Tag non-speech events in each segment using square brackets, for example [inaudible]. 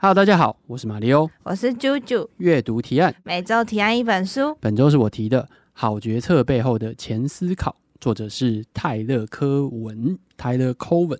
Hello，大家好，我是马里欧，我是啾啾。阅读提案，每周提案一本书。本周是我提的《好决策背后的前思考》，作者是泰勒·科文 （Tyler Cowen）。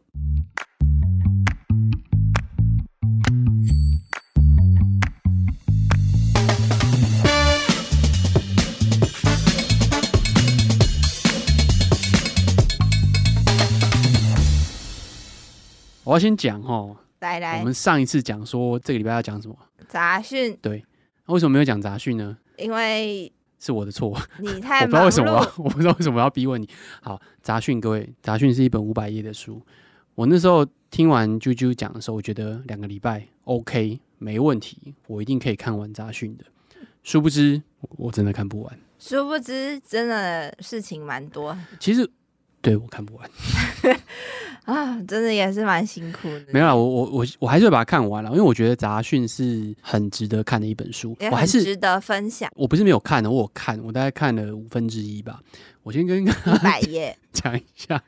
我要先讲哦。来来，我们上一次讲说这个礼拜要讲什么杂讯？对，为什么没有讲杂讯呢？因为是我的错，你太 [laughs] 我不知道为什么要，[laughs] 我不知道为什么要逼问你。好，杂讯，各位，杂讯是一本五百页的书。我那时候听完啾啾讲的时候，我觉得两个礼拜 OK 没问题，我一定可以看完杂讯的。殊不知，我真的看不完。殊不知，真的事情蛮多。其实，对，我看不完。[laughs] 啊，真的也是蛮辛苦的。没有啦，我我我我还是会把它看完了，因为我觉得杂讯是很值得看的一本书，我还是值得分享。我不是没有看的，我有看，我大概看了五分之一吧。我先跟一百页 [laughs] 讲一下，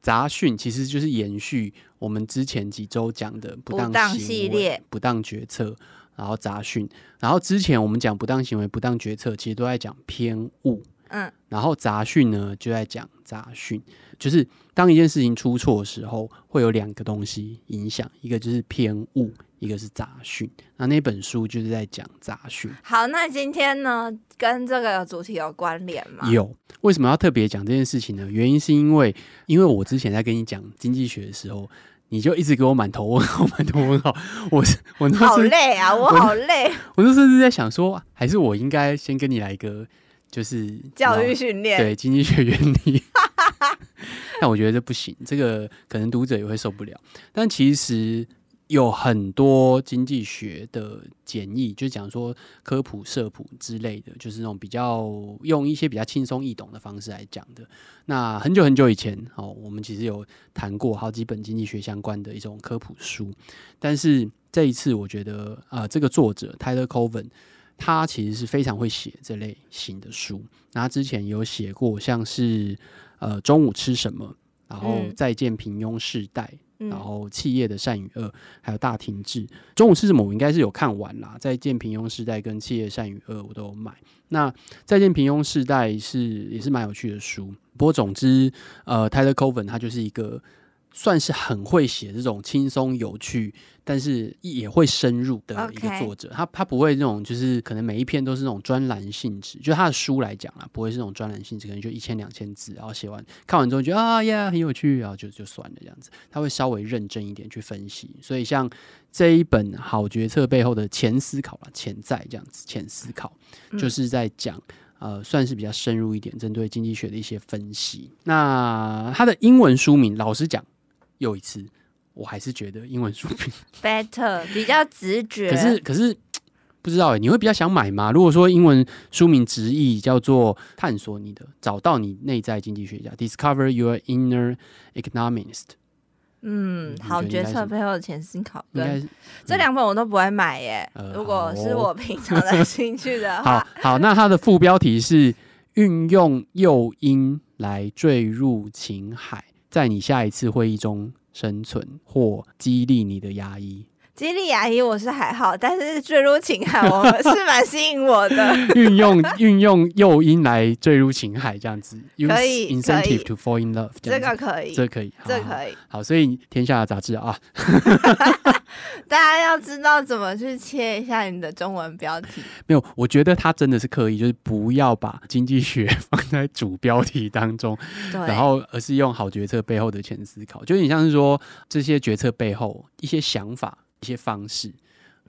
杂讯其实就是延续我们之前几周讲的不当，不当系列、不当决策，然后杂讯，然后之前我们讲不当行为、不当决策，其实都在讲偏误。嗯，然后杂讯呢，就在讲杂讯，就是当一件事情出错的时候，会有两个东西影响，一个就是偏误，一个是杂讯。那那本书就是在讲杂讯。好，那今天呢，跟这个主题有关联吗？有。为什么要特别讲这件事情呢？原因是因为，因为我之前在跟你讲经济学的时候，你就一直给我满头问号，[laughs] 满头问号。我我那好累啊，我好累。我就甚至在想说，还是我应该先跟你来一个。就是教育训练，对经济学原理，[laughs] 但我觉得这不行，这个可能读者也会受不了。但其实有很多经济学的简易，就讲说科普、社普之类的，就是那种比较用一些比较轻松易懂的方式来讲的。那很久很久以前，哦，我们其实有谈过好几本经济学相关的一种科普书，但是这一次，我觉得啊、这个作者 Tyler Cowen。他其实是非常会写这类型的书，那他之前有写过像是呃中午吃什么，然后再见平庸世代，嗯、然后企业的善与恶，还有大停滞。中午吃什么我应该是有看完啦，再见平庸世代跟企业善与恶我都有买。那再见平庸世代是也是蛮有趣的书，不过总之呃 Tyler Coven 他就是一个。算是很会写这种轻松有趣，但是也会深入的一个作者。他他不会那种，就是可能每一篇都是那种专栏性质。就他的书来讲啊，不会是那种专栏性质，可能就一千两千字，然后写完看完之后觉得啊呀很有趣，然后就就算了这样子。他会稍微认真一点去分析。所以像这一本《好决策背后的潜思考》啦，潜在这样子潜思考，就是在讲呃，算是比较深入一点，针对经济学的一些分析。那他的英文书名，老实讲。又一次，我还是觉得英文书名 [laughs] better 比较直觉。可是可是不知道哎，你会比较想买吗？如果说英文书名直译叫做“探索你的，找到你内在经济学家 ”，Discover Your Inner Economist。嗯，好决策背后的潜心考，应该这两本我都不会买耶。呃、如果是我平常的兴趣的话，[laughs] 好好，那它的副标题是“运用诱因来坠入情海”。在你下一次会议中生存，或激励你的牙医。激励牙医我是还好，但是坠入情海我是蛮吸引我的。[laughs] 运用运用诱因来坠入情海，这样子可以 incentive to fall in love，这个可以，这个可以，这个可以。好，所以天下的杂志啊，[laughs] [laughs] 大家要知道怎么去切一下你的中文标题。没有，我觉得他真的是刻意，就是不要把经济学放在主标题当中，然后而是用好决策背后的前思考，就有点像是说这些决策背后一些想法。一些方式，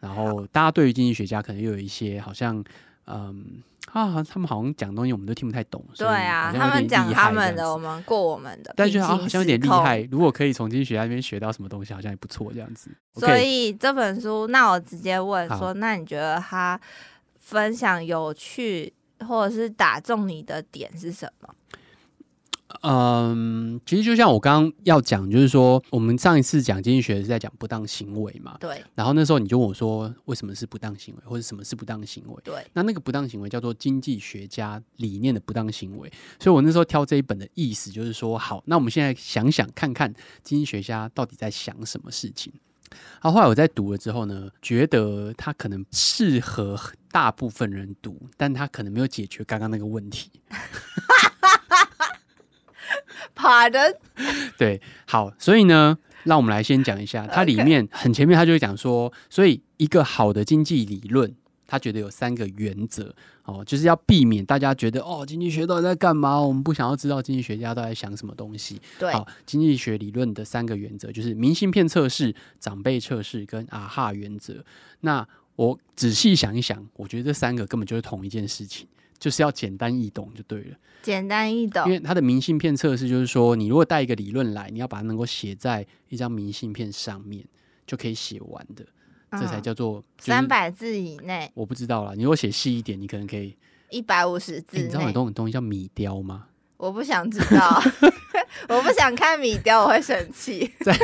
然后大家对于经济学家可能又有一些好像，嗯啊，他们好像讲东西我们都听不太懂。对啊，他们讲他们的，我们过我们的，但是好像有点厉害。如果可以从经济学家那边学到什么东西，好像也不错这样子。所以这本书，那我直接问说，那你觉得他分享有趣或者是打中你的点是什么？嗯，其实就像我刚刚要讲，就是说，我们上一次讲经济学是在讲不当行为嘛。对。然后那时候你就问我说，为什么是不当行为，或者什么是不当行为？对。那那个不当行为叫做经济学家理念的不当行为。所以我那时候挑这一本的意思就是说，好，那我们现在想想看看，经济学家到底在想什么事情？好后后来我在读了之后呢，觉得它可能适合大部分人读，但它可能没有解决刚刚那个问题。[laughs] [laughs] Pardon？对，好，所以呢，让我们来先讲一下，它里面很前面，他就会讲说，所以一个好的经济理论，他觉得有三个原则哦，就是要避免大家觉得哦，经济学到底在干嘛？我们不想要知道经济学家都在想什么东西。对，好，经济学理论的三个原则就是明信片测试、长辈测试跟啊哈原则。那我仔细想一想，我觉得这三个根本就是同一件事情。就是要简单易懂就对了，简单易懂。因为它的明信片测试就是说，你如果带一个理论来，你要把它能够写在一张明信片上面，就可以写完的，这才叫做三百字以内。我不知道啦，你如果写细一点，你可能可以一百五十字。你知道有东东西叫米雕吗？我不想知道，[laughs] 我不想看米雕，我会生气。在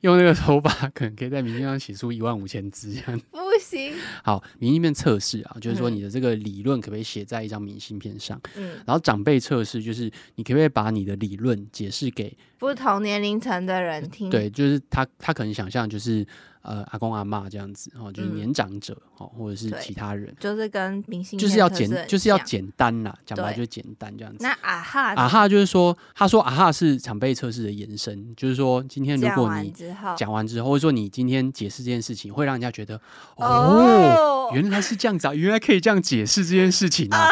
用那个手法，可能可以在明信片上写出一万五千字这样。不行。好，明信片测试啊，就是说你的这个理论可不可以写在一张明信片上？嗯。然后长辈测试就是你可不可以把你的理论解释给不同年龄层的人听？对，就是他他可能想象就是。呃，阿公阿妈这样子哦，就是年长者哦，或者是其他人，就是跟明星就是要简，就是要简单啦，讲白就是简单这样子。那啊哈啊哈就是说，他说啊哈是长辈测试的延伸，就是说今天如果你讲完之后，或者说你今天解释这件事情，会让人家觉得哦，原来是这样子啊，原来可以这样解释这件事情啊。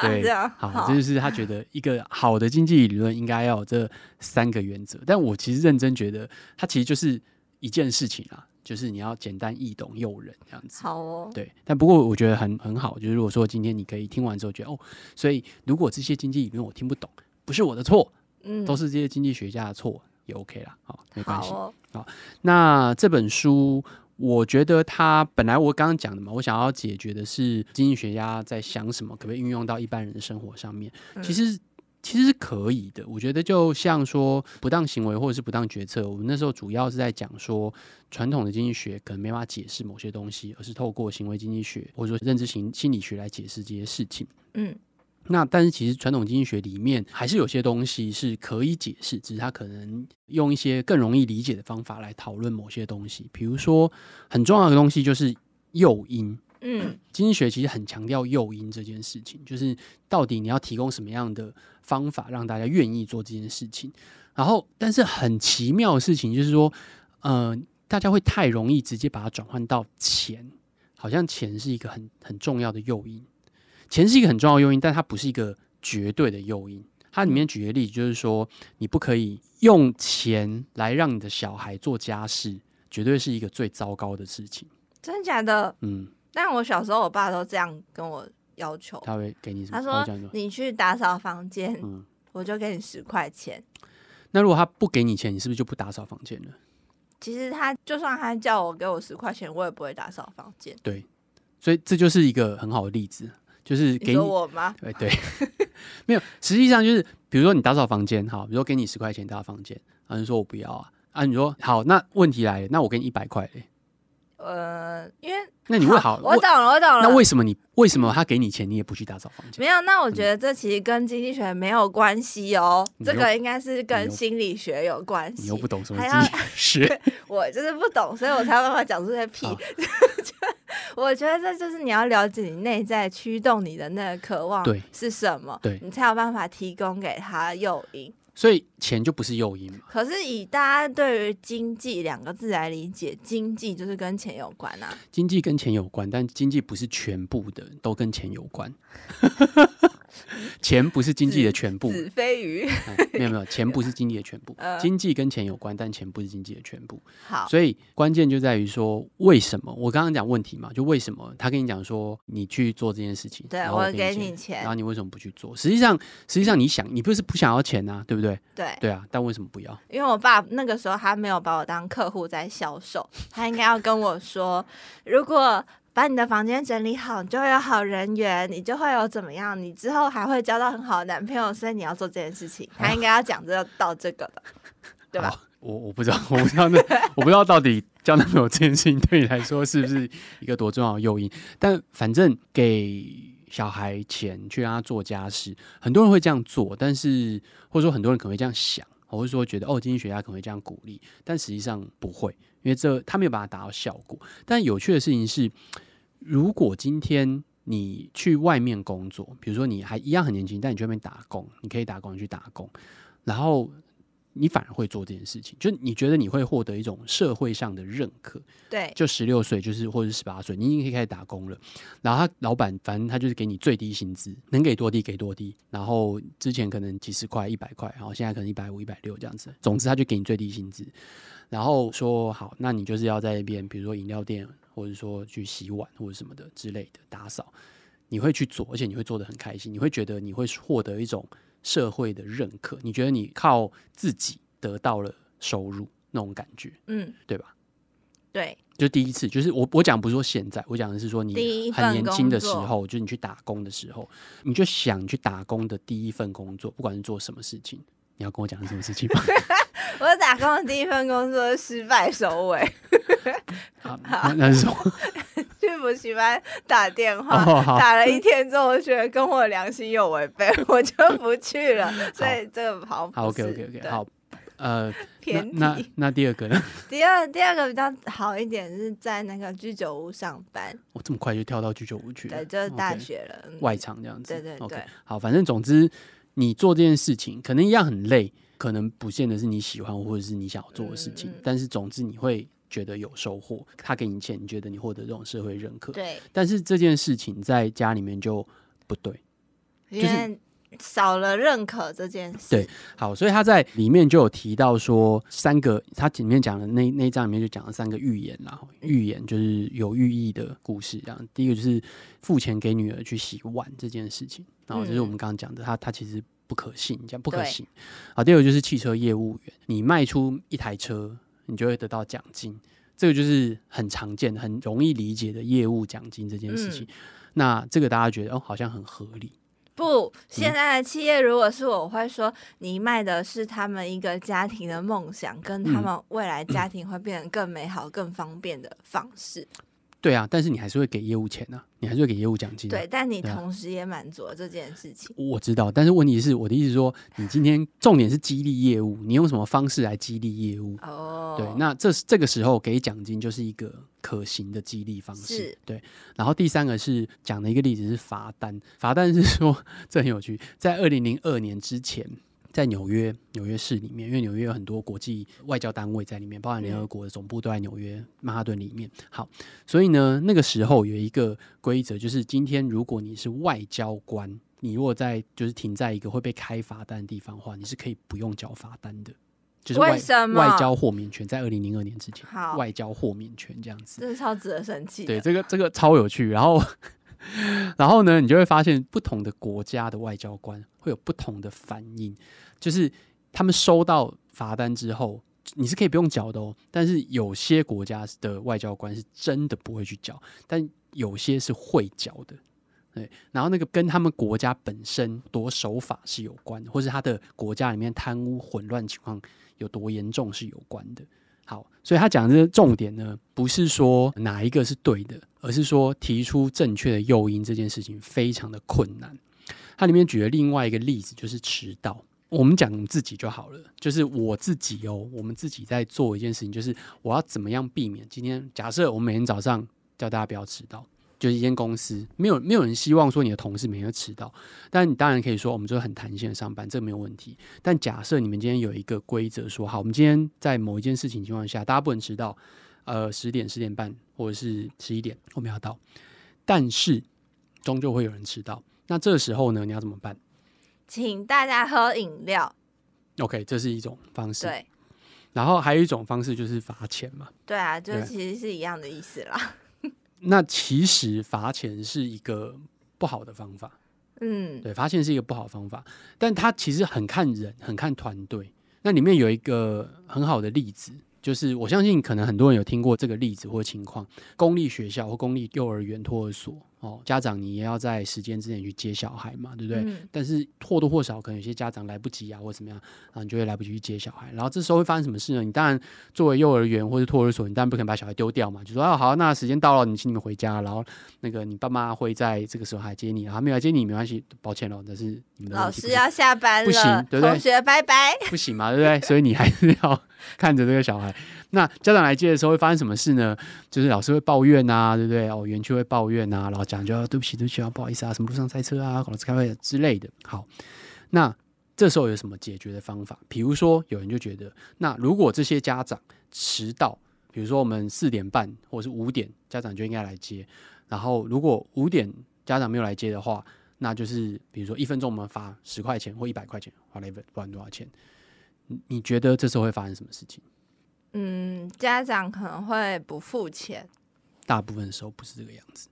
对，好，这就是他觉得一个好的经济理论应该要有这三个原则。但我其实认真觉得，它其实就是一件事情啊。就是你要简单易懂、诱人这样子。好哦。对，但不过我觉得很很好。就是如果说今天你可以听完之后觉得哦，所以如果这些经济理论我听不懂，不是我的错，嗯，都是这些经济学家的错，也 OK 啦。好，没关系。好，那这本书，我觉得它本来我刚刚讲的嘛，我想要解决的是经济学家在想什么，可不可以运用到一般人的生活上面？嗯，其实。其实是可以的，我觉得就像说不当行为或者是不当决策，我们那时候主要是在讲说传统的经济学可能没法解释某些东西，而是透过行为经济学或者说认知型心理学来解释这些事情。嗯，那但是其实传统经济学里面还是有些东西是可以解释，只是它可能用一些更容易理解的方法来讨论某些东西，比如说很重要的东西就是诱因。嗯，[coughs] 经济学其实很强调诱因这件事情，就是到底你要提供什么样的方法让大家愿意做这件事情。然后，但是很奇妙的事情就是说，嗯、呃，大家会太容易直接把它转换到钱，好像钱是一个很很重要的诱因。钱是一个很重要的诱因，但它不是一个绝对的诱因。它里面举个例子，就是说你不可以用钱来让你的小孩做家事，绝对是一个最糟糕的事情。真的假的？嗯。但我小时候，我爸都这样跟我要求。他会给你什么？他说：“你去打扫房间，嗯，我就给你十块钱。”那如果他不给你钱，你是不是就不打扫房间了？其实他就算他叫我给我十块钱，我也不会打扫房间。对，所以这就是一个很好的例子，就是给你，你我吗？对对，[laughs] 没有。实际上就是，比如说你打扫房间，好，比如说给你十块钱打扫房间，啊，你说我不要啊，啊，你说好，那问题来了，那我给你一百块嘞。呃，因为那你会好，我懂了，我懂了。那为什么你为什么他给你钱，你也不去打扫房间？没有，那我觉得这其实跟经济学没有关系哦，这个应该是跟心理学有关系。你又不懂什么经济学，[laughs] 我就是不懂，所以我才有办法讲出这些屁。[laughs] 我觉得这就是你要了解你内在驱动你的那个渴望是什么，对，你才有办法提供给他诱因。所以钱就不是诱因嘛？可是以大家对于经济两个字来理解，经济就是跟钱有关啊。经济跟钱有关，但经济不是全部的都跟钱有关。[laughs] 钱不是经济的全部。子非鱼、嗯。没有没有，钱不是经济的全部。呃、[laughs] 经济跟钱有关，但钱不是经济的全部。好，所以关键就在于说，为什么我刚刚讲问题嘛？就为什么他跟你讲说你去做这件事情，对，我给，我给你钱，然后你为什么不去做？实际上，实际上你想，你不是不想要钱啊，对不对？对，对啊，但为什么不要？因为我爸那个时候他没有把我当客户在销售，他应该要跟我说，如果。把你的房间整理好，你就会有好人缘，你就会有怎么样？你之后还会交到很好的男朋友，所以你要做这件事情。他应该要讲这个到这个的，对吧？我我不知道，我不知道那我不知道到底交男朋友这件事情对你来说是不是一个多重要的诱因。但反正给小孩钱去让他做家事，很多人会这样做，但是或者说很多人可能会这样想。我是说觉得哦，经济学家可能会这样鼓励，但实际上不会，因为这他没有把它达到效果。但有趣的事情是，如果今天你去外面工作，比如说你还一样很年轻，但你去外面打工，你可以打工，你去打工，然后。你反而会做这件事情，就你觉得你会获得一种社会上的认可，对，就十六岁就是或者是十八岁，你已经可以开始打工了。然后他老板反正他就是给你最低薪资，能给多低给多低。然后之前可能几十块、一百块，然后现在可能一百五、一百六这样子。总之他就给你最低薪资，然后说好，那你就是要在那边，比如说饮料店，或者说去洗碗或者什么的之类的打扫，你会去做，而且你会做的很开心，你会觉得你会获得一种。社会的认可，你觉得你靠自己得到了收入那种感觉，嗯，对吧？对，就第一次，就是我我讲不是说现在，我讲的是说你很年轻的时候，就是你去打工的时候，你就想去打工的第一份工作，不管是做什么事情，你要跟我讲是什么事情吗？[laughs] 我打工的第一份工作失败收尾，[laughs] 好，那是什么？去补习班打电话，哦、打了一天之后，我觉得跟我良心有违背，我就不去了。所以这个好，好，OK OK OK，好，呃，偏那那，那第二个呢？[laughs] 第二第二个比较好一点，是在那个居酒屋上班。我这么快就跳到居酒屋去了？对，就是大学了，okay, 外场这样子。对对对，okay, 好，反正总之你做这件事情可能一样很累，可能不见得是你喜欢或者是你想要做的事情，嗯、但是总之你会。觉得有收获，他给你钱，你觉得你获得这种社会认可。对，但是这件事情在家里面就不对，就是少了认可这件事。对，好，所以他在里面就有提到说三个，他里面讲的那那一章里面就讲了三个寓言，然后寓言就是有寓意的故事。这样，第一个就是付钱给女儿去洗碗这件事情，然后就是我们刚刚讲的，他他其实不可信，这样不可信。好，第二个就是汽车业务员，你卖出一台车。你就会得到奖金，这个就是很常见、很容易理解的业务奖金这件事情。嗯、那这个大家觉得哦，好像很合理。不，现在的企业如果是我会说，你卖的是他们一个家庭的梦想，跟他们未来家庭会变得更美好、更方便的方式。对啊，但是你还是会给业务钱啊，你还是会给业务奖金啊。对，但你同时也满足了这件事情。啊，我知道，但是问题是，我的意思是说，你今天重点是激励业务，你用什么方式来激励业务？哦，对，那这这个时候给奖金就是一个可行的激励方式。是对，然后第三个是讲的一个例子是罚单，罚单是说 [laughs] 这很有趣，在二零零二年之前。在纽约，纽约市里面，因为纽约有很多国际外交单位在里面，包含联合国的总部都在纽约曼哈顿里面。好，所以呢，那个时候有一个规则，就是今天如果你是外交官，你如果在就是停在一个会被开罚单的地方的话，你是可以不用缴罚单的。就是外？外交豁免权在二零零二年之前，好外交豁免权这样子，这是超值得生气。对，这个这个超有趣。然后。然后呢，你就会发现不同的国家的外交官会有不同的反应，就是他们收到罚单之后，你是可以不用缴的哦。但是有些国家的外交官是真的不会去缴，但有些是会缴的。对，然后那个跟他们国家本身多守法是有关的，或是他的国家里面贪污混乱情况有多严重是有关的。好，所以他讲的重点呢，不是说哪一个是对的，而是说提出正确的诱因这件事情非常的困难。它里面举了另外一个例子，就是迟到。我们讲自己就好了，就是我自己哦，我们自己在做一件事情，就是我要怎么样避免今天，假设我每天早上叫大家不要迟到。就是一间公司，没有没有人希望说你的同事每天都迟到，但你当然可以说我们就很弹性的上班，这个没有问题。但假设你们今天有一个规则说，好，我们今天在某一件事情情况下，大家不能迟到，呃，十点、十点半或者是十一点我们要到，但是终究会有人迟到，那这时候呢，你要怎么办？请大家喝饮料。OK，这是一种方式。对，然后还有一种方式就是罚钱嘛。对啊，就其实是一样的意思啦。那其实罚钱是一个不好的方法，嗯，对，罚钱是一个不好的方法，但它其实很看人，很看团队。那里面有一个很好的例子，就是我相信可能很多人有听过这个例子或情况：公立学校或公立幼儿园托儿所，哦，家长你也要在时间之内去接小孩嘛，对不对？嗯、但是或多或少可能有些家长来不及啊，或者怎么样，啊，你就会来不及去接小孩。然后这时候会发生什么事呢？你当然作为幼儿园或者托儿所，你当然不可能把小孩丢掉嘛，就说啊好，那时间到了，你请你们回家。然后那个你爸妈会在这个时候来接你，然后没有来接你没关系，抱歉了，但是你们的老师要下班了，不行，对不对？同学拜拜，不行嘛，对不对？所以你还是要 [laughs] 看着这个小孩。那家长来接的时候会发生什么事呢？就是老师会抱怨啊，对不对？哦，园区会抱怨啊，然后讲就要对不起，对不起啊，不好意思啊，什么路上塞车啊，老师开会之类的。好，那这时候有什么解决的方法？比如说，有人就觉得，那如果这些家长迟到，比如说我们四点半或者是五点，家长就应该来接。然后如果五点家长没有来接的话，那就是比如说一分钟我们罚十块钱或一百块钱，whatever，不管多少钱。你你觉得这时候会发生什么事情？嗯，家长可能会不付钱，大部分时候不是这个样子。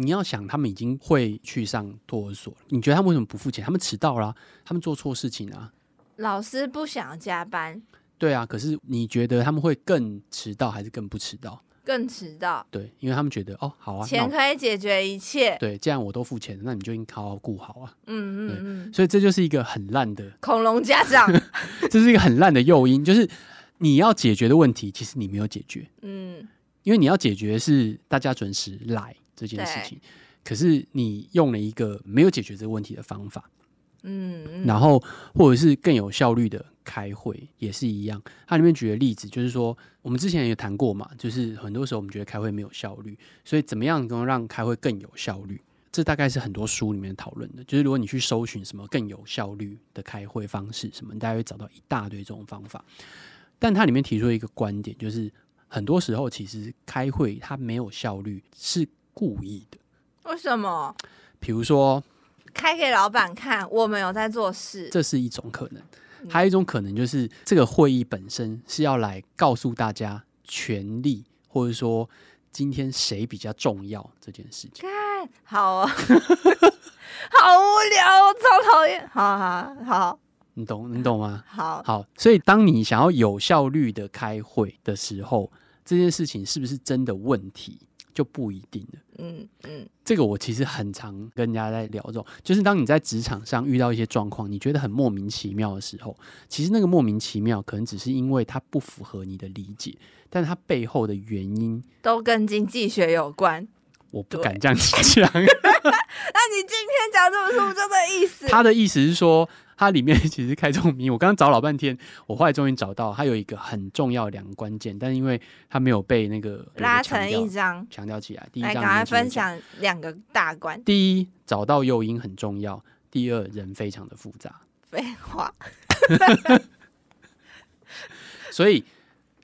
你要想，他们已经会去上托儿所，你觉得他们为什么不付钱？他们迟到了啊，他们做错事情啊。老师不想加班，对啊。可是你觉得他们会更迟到，还是更不迟到？更迟到。对，因为他们觉得哦，好啊，钱可以解决一切。对，既然我都付钱，那你就应该好好顾好啊。嗯嗯嗯。所以这就是一个很烂的恐龙家长，[laughs] 这是一个很烂的诱因，就是。你要解决的问题，其实你没有解决。嗯，因为你要解决是大家准时来这件事情，可是你用了一个没有解决这个问题的方法。嗯，嗯，然后或者是更有效率的开会也是一样。它里面举的例子就是说，我们之前也谈过嘛，就是很多时候我们觉得开会没有效率，所以怎么样能让开会更有效率？这大概是很多书里面讨论的。就是如果你去搜寻什么更有效率的开会方式，什么，你大概会找到一大堆这种方法。但它里面提出了一个观点，就是很多时候其实开会它没有效率是故意的。为什么？比如说开给老板看，我们有在做事，这是一种可能。还有一种可能就是这个会议本身是要来告诉大家权力，或者说今天谁比较重要这件事情。看，[laughs] 好啊，好无聊，超讨厌。好好好。你懂，你懂吗？好好，所以当你想要有效率的开会的时候，这件事情是不是真的问题就不一定了。嗯嗯，这个我其实很常跟人家在聊这种，就是当你在职场上遇到一些状况，你觉得很莫名其妙的时候，其实那个莫名其妙可能只是因为它不符合你的理解，但它背后的原因都跟经济学有关。我不敢这样讲。[laughs] 那你今天讲这本书就这意思？他的意思是说。它里面 [laughs] 其实开这种谜，我刚刚找老半天，我后来终于找到，它有一个很重要的两个关键，但是因为它没有被那个拉成一张强调起来。第一章来，赶快分享两个大关。第一，找到诱因很重要；第二，人非常的复杂。废话。[laughs] 所以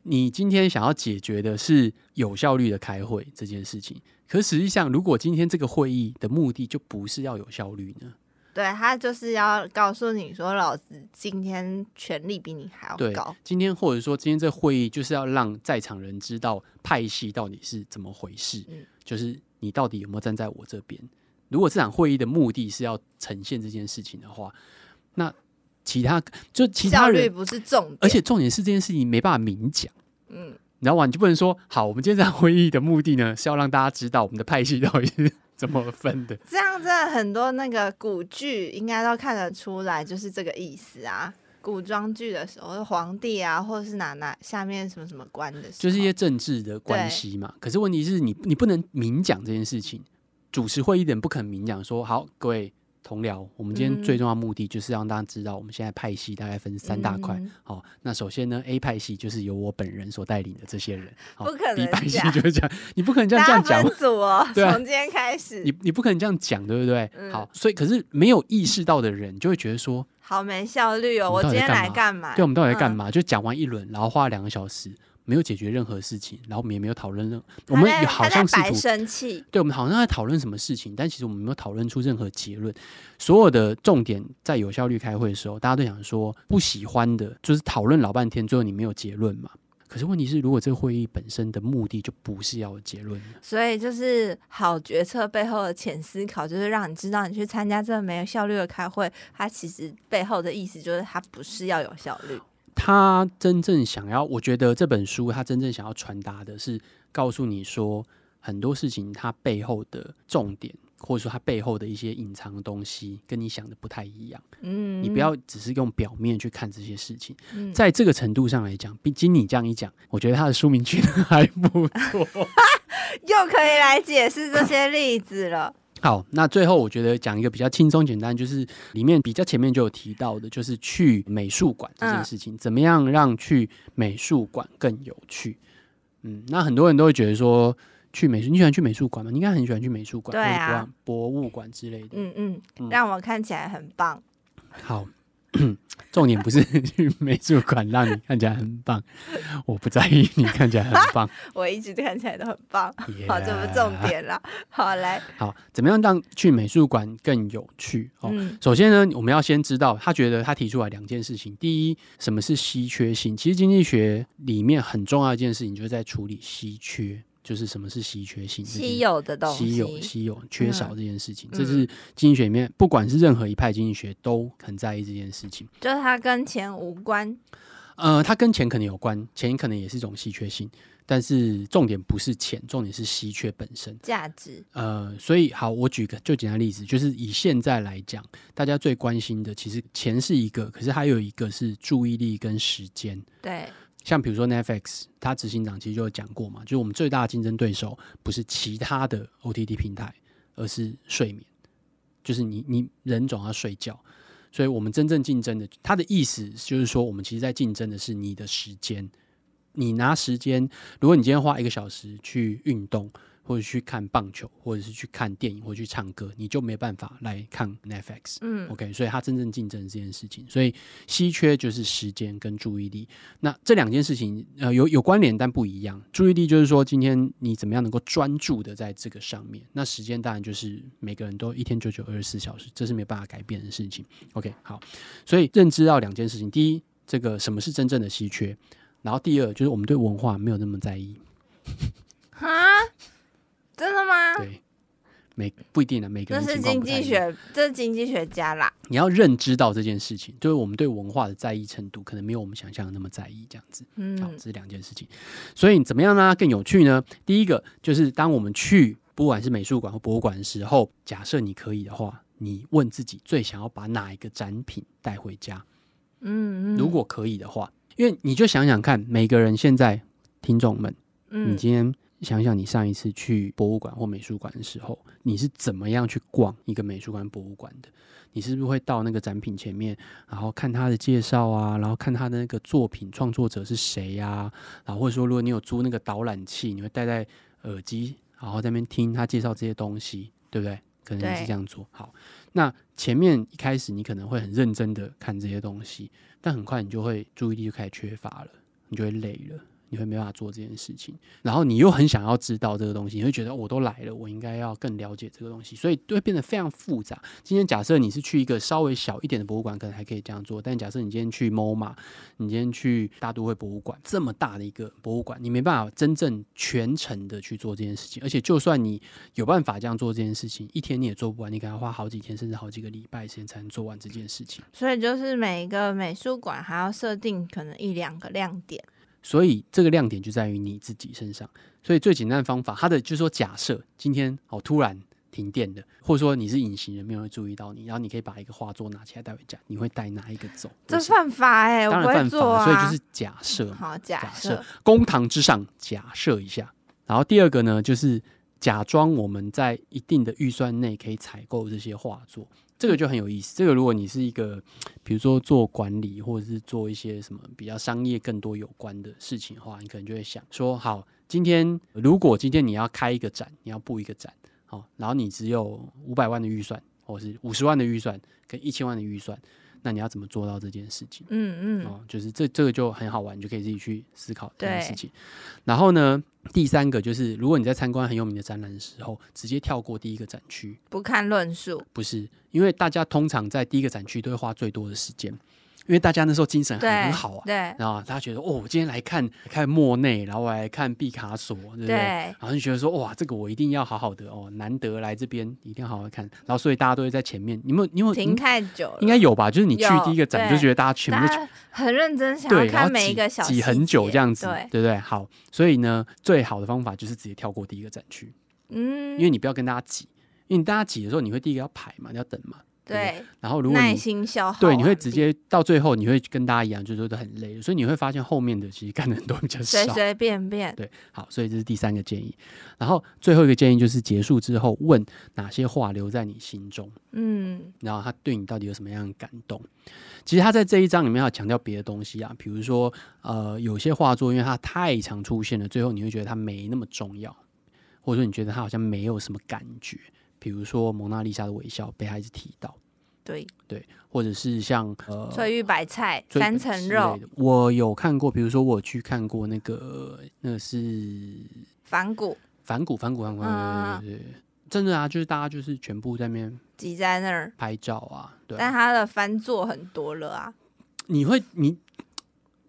你今天想要解决的是有效率的开会这件事情，可实际上，如果今天这个会议的目的就不是要有效率呢？对，他就是要告诉你说，老子今天权力比你还要高。今天或者说今天这会议就是要让在场人知道派系到底是怎么回事，嗯，就是你到底有没有站在我这边。如果这场会议的目的是要呈现这件事情的话，那其他就其他人不是重点，而且重点是这件事情没办法明讲，嗯，你知道吗？你就不能说好，我们今天这场会议的目的呢是要让大家知道我们的派系到底是。怎么分的？[laughs] 这样真的很多那个古剧应该都看得出来，就是这个意思啊。古装剧的时候，皇帝啊，或者是哪哪下面什么什么官的就是一些政治的关系嘛。可是问题是你你不能明讲这件事情，主持会议的人不肯明讲说好，各位。同僚，我们今天最重要的目的就是让大家知道，我们现在派系大概分三大块。好、嗯哦，那首先呢，A 派系就是由我本人所带领的这些人。不可能。B 派系就是这样，你不可能这样这样讲。分组哦，对、啊，从今天开始，你你不可能这样讲，对不对？嗯、好，所以可是没有意识到的人就会觉得说，好没效率哦，我今天来干嘛？对，我们到底在干嘛？嗯、就讲完一轮，然后花了两个小时。没有解决任何事情，然后我们也没有讨论任，我们也好像是生气，对，我们好像在讨论什么事情，但其实我们没有讨论出任何结论。所有的重点在有效率开会的时候，大家都想说不喜欢的，就是讨论老半天，最后你没有结论嘛？可是问题是，如果这个会议本身的目的就不是要有结论，所以就是好决策背后的浅思考，就是让你知道，你去参加这个没有效率的开会，它其实背后的意思就是它不是要有效率。他真正想要，我觉得这本书他真正想要传达的是告诉你说，很多事情它背后的重点，或者说它背后的一些隐藏的东西，跟你想的不太一样。嗯，你不要只是用表面去看这些事情。嗯在这个程度上来讲，比经你这样一讲，我觉得他的书名取得还不错。[laughs] 又可以来解释这些例子了。好，那最后我觉得讲一个比较轻松简单，就是里面比较前面就有提到的，就是去美术馆这件事情，嗯、怎么样让去美术馆更有趣？嗯，那很多人都会觉得说，去美术，你喜欢去美术馆吗？你应该很喜欢去美术馆、对啊，博物馆之类的。嗯嗯，嗯让我看起来很棒。好。[clears throat] 重点不是去美术馆让你看起来很棒，[laughs] 我不在意你看起来很棒，[laughs] 我一直看起来都很棒。Yeah 好，这不重点了。好，来，好，怎么样让去美术馆更有趣？哦，嗯、首先呢，我们要先知道，他觉得他提出来两件事情。第一，什么是稀缺性？其实经济学里面很重要的一件事情，就是在处理稀缺。就是什么是稀缺性？稀有的东西，稀有、稀有、缺少这件事情，嗯、这是经济学里面，不管是任何一派经济学都很在意这件事情。就是它跟钱无关，呃，它跟钱可能有关，钱可能也是一种稀缺性，但是重点不是钱，重点是稀缺本身，价值。呃，所以好，我举个最简单例子，就是以现在来讲，大家最关心的其实钱是一个，可是还有一个是注意力跟时间。对。像比如说 Netflix，它执行长其实就有讲过嘛，就是我们最大的竞争对手不是其他的 OTT 平台，而是睡眠，就是你你人总要睡觉，所以我们真正竞争的，他的意思就是说，我们其实在竞争的是你的时间，你拿时间，如果你今天花一个小时去运动。或者去看棒球，或者是去看电影，或者去唱歌，你就没办法来看 Netflix。嗯，OK，所以它真正竞争这件事情，所以稀缺就是时间跟注意力。那这两件事情呃有有关联，但不一样。注意力就是说今天你怎么样能够专注的在这个上面。那时间当然就是每个人都一天九九二十四小时，这是没办法改变的事情。OK，好，所以认知到两件事情：第一，这个什么是真正的稀缺；然后第二，就是我们对文化没有那么在意。哈？真的吗？对，每不一定的，每个人这是经济学，这是经济学家啦。你要认知到这件事情，就是我们对文化的在意程度，可能没有我们想象的那么在意，这样子。嗯，好，这是两件事情。所以怎么样让它更有趣呢？第一个就是当我们去不管是美术馆或博物馆的时候，假设你可以的话，你问自己最想要把哪一个展品带回家？嗯，嗯，如果可以的话，因为你就想想看，每个人现在听众们，嗯，你今天。想想你上一次去博物馆或美术馆的时候，你是怎么样去逛一个美术馆、博物馆的？你是不是会到那个展品前面，然后看他的介绍啊，然后看他的那个作品创作者是谁呀、啊？然后或者说，如果你有租那个导览器，你会戴在耳机，然后在那边听他介绍这些东西，对不对？可能你是这样做。好，那前面一开始你可能会很认真的看这些东西，但很快你就会注意力就开始缺乏了，你就会累了。你会没办法做这件事情，然后你又很想要知道这个东西，你会觉得我都来了，我应该要更了解这个东西，所以就会变得非常复杂。今天假设你是去一个稍微小一点的博物馆，可能还可以这样做，但假设你今天去 MoMA，你今天去大都会博物馆这么大的一个博物馆，你没办法真正全程的去做这件事情，而且就算你有办法这样做这件事情，一天你也做不完，你可能要花好几天甚至好几个礼拜时间才能做完这件事情。所以就是每一个美术馆还要设定可能一两个亮点。所以这个亮点就在于你自己身上。所以最简单的方法，它的就是说，假设今天哦突然停电的，或者说你是隐形人，没有人注意到你，然后你可以把一个画作拿起来带回家，你会带哪一个走？这犯法哎、欸，当然犯法，啊、所以就是假设。好，假设公堂之上假设一下。然后第二个呢，就是假装我们在一定的预算内可以采购这些画作。这个就很有意思。这个如果你是一个，比如说做管理，或者是做一些什么比较商业更多有关的事情的话，你可能就会想说：好，今天如果今天你要开一个展，你要布一个展，好，然后你只有五百万的预算，或是五十万的预算，跟一千万的预算。那你要怎么做到这件事情？嗯嗯，哦，就是这这个就很好玩，你就可以自己去思考这件事情。然后呢，第三个就是，如果你在参观很有名的展览的时候，直接跳过第一个展区，不看论述，不是，因为大家通常在第一个展区都会花最多的时间，因为大家那时候精神很很好啊，对，然后大家觉得哦，我今天来看看莫内，然后我来看毕卡索，对不对？对然后就觉得说哇，这个我一定要好好的哦，难得来这边，一定要好好看。然后所以大家都会在前面，你有没有？你有停太久了，应该有吧？就是你去第一个展，就觉得大家全部很认真想要看每一个小挤很久这样子，对对不对？好，所以呢，最好的方法就是直接跳过第一个展区，嗯，因为你不要跟大家挤，因为你大家挤的时候，你会第一个要排嘛，你要等嘛。对，然后如果耐心消耗，对，你会直接到最后，你会跟大家一样，就是都很累，所以你会发现后面的其实干的人都比较少，随随便便。对，好，所以这是第三个建议。然后最后一个建议就是结束之后问哪些话留在你心中，嗯，然后他对你到底有什么样的感动？其实他在这一章里面要强调别的东西啊，比如说呃，有些画作因为它太常出现了，最后你会觉得它没那么重要，或者说你觉得它好像没有什么感觉，比如说蒙娜丽莎的微笑被孩子提到。对。对，或者是像呃翠玉白菜三层肉，我有看过，比如说我去看过那个那个是反骨。反骨反骨反骨，对对对，真的啊，就是大家就是全部在那边挤在那儿。拍照啊，对，但他的翻作很多了啊，你会你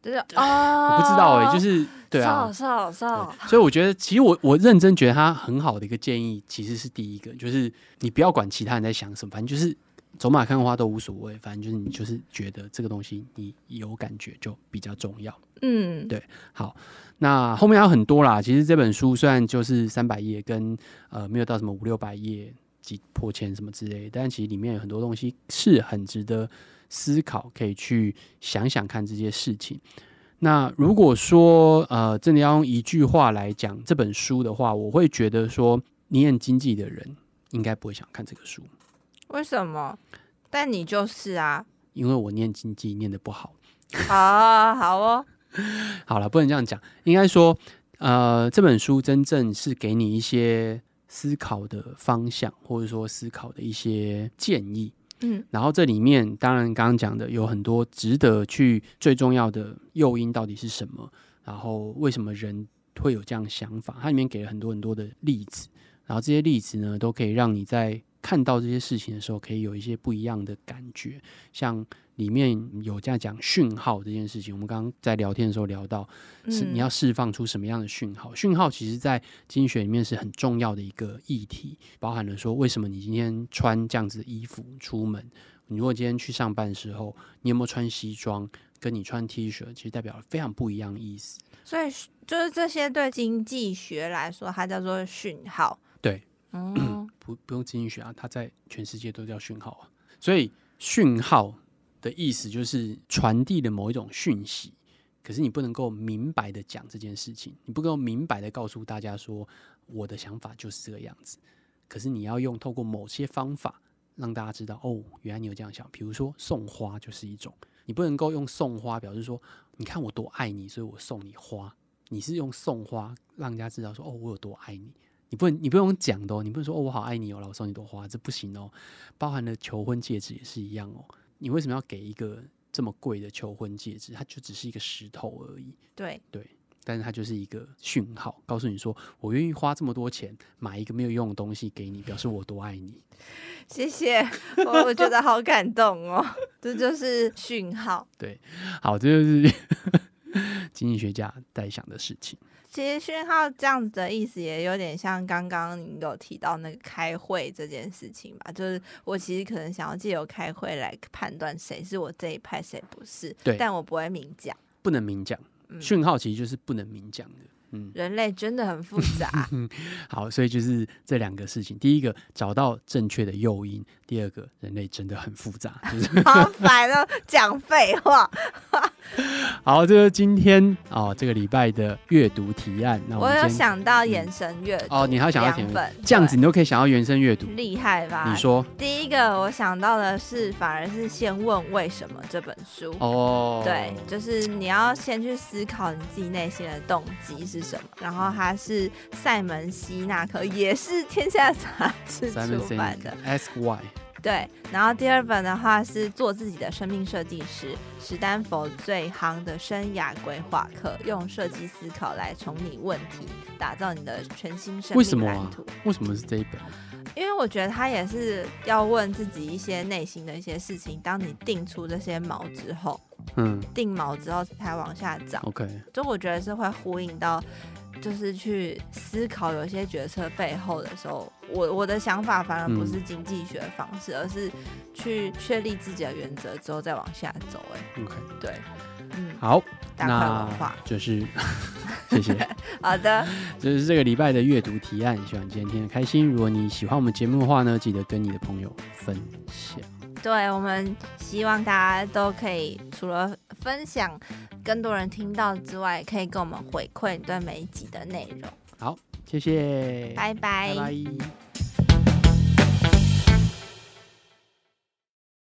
就是哦，我不知道哎，就是对啊，少少少，所以我觉得其实我我认真觉得他很好的一个建议，其实是第一个，就是你不要管其他人在想什么，反正就是。走马看花都无所谓，反正就是你就是觉得这个东西你有感觉就比较重要。嗯，对。好，那后面还有很多啦。其实这本书虽然就是三百页，跟呃没有到什么五六百页几破千什么之类，但其实里面有很多东西是很值得思考，可以去想想看这些事情。那如果说呃真的要用一句话来讲这本书的话，我会觉得说，念经济的人应该不会想看这个书。为什么？但你就是啊，因为我念经济念得不好。好，好哦，[laughs] 好了，不能这样讲，应该说，呃，这本书真正是给你一些思考的方向，或者说思考的一些建议。嗯，然后这里面当然刚刚讲的有很多值得去最重要的诱因到底是什么，然后为什么人会有这样想法？它里面给了很多很多的例子，然后这些例子呢，都可以让你在看到这些事情的时候，可以有一些不一样的感觉。像里面有这样讲讯号这件事情，我们刚刚在聊天的时候聊到，是你要释放出什么样的讯号？讯号其实，在经济学里面是很重要的一个议题，包含了说，为什么你今天穿这样子的衣服出门？你如果今天去上班的时候，你有没有穿西装？跟你穿 T 恤，其实代表了非常不一样的意思。所以，就是这些对经济学来说，它叫做讯号。[coughs] 不不用经济学啊，它在全世界都叫讯号啊。所以讯号的意思就是传递的某一种讯息，可是你不能够明白的讲这件事情，你不能够明白的告诉大家说我的想法就是这个样子。可是你要用透过某些方法让大家知道，哦，原来你有这样想。比如说送花就是一种，你不能够用送花表示说，你看我多爱你，所以我送你花。你是用送花让人家知道说，哦，我有多爱你。你不能，你不用讲的哦。你不能说哦，我好爱你哦，我送你朵花，这不行哦。包含了求婚戒指也是一样哦。你为什么要给一个这么贵的求婚戒指？它就只是一个石头而已。对对，但是它就是一个讯号，告诉你说我愿意花这么多钱买一个没有用的东西给你，表示我多爱你。[laughs] 谢谢，我我觉得好感动哦。这就是讯号。对，好，这就是 [laughs] 经济学家在想的事情。其实讯号这样子的意思也有点像刚刚你有提到那个开会这件事情吧？就是我其实可能想要借由开会来判断谁是我这一派，谁不是。对，但我不会明讲，不能明讲。讯号其实就是不能明讲的。嗯，人类真的很复杂。[laughs] 好，所以就是这两个事情：第一个找到正确的诱因；第二个人类真的很复杂。就是、[laughs] 好烦哦，讲废话。好，这是今天哦，这个礼拜的阅读提案。那我，我有想到延伸阅读、嗯、哦，你还想要填本？这样子你都可以想要延伸阅读，厉害吧？你说，第一个我想到的是，反而是先问为什么这本书哦，对，就是你要先去思考你自己内心的动机是什么。然后他是塞门西纳克，也是天下杂志出版的。Why。对，然后第二本的话是做自己的生命设计师，史丹佛最夯的生涯规划课，用设计思考来重拟问题，打造你的全新生命蓝图。为什么啊？为什么是这一本？因为我觉得他也是要问自己一些内心的一些事情。当你定出这些锚之后，嗯，定锚之后才往下长。OK，就我觉得是会呼应到，就是去思考有些决策背后的时候，我我的想法反而不是经济学的方式，嗯、而是去确立自己的原则之后再往下走。哎，OK，对，嗯，好，大块文化就是。[laughs] 谢谢。[laughs] 好的，这是这个礼拜的阅读提案，希望今天听得开心。如果你喜欢我们节目的话呢，记得跟你的朋友分享。对，我们希望大家都可以除了分享，更多人听到之外，可以跟我们回馈你对每一集的内容。好，谢谢，拜拜。拜拜。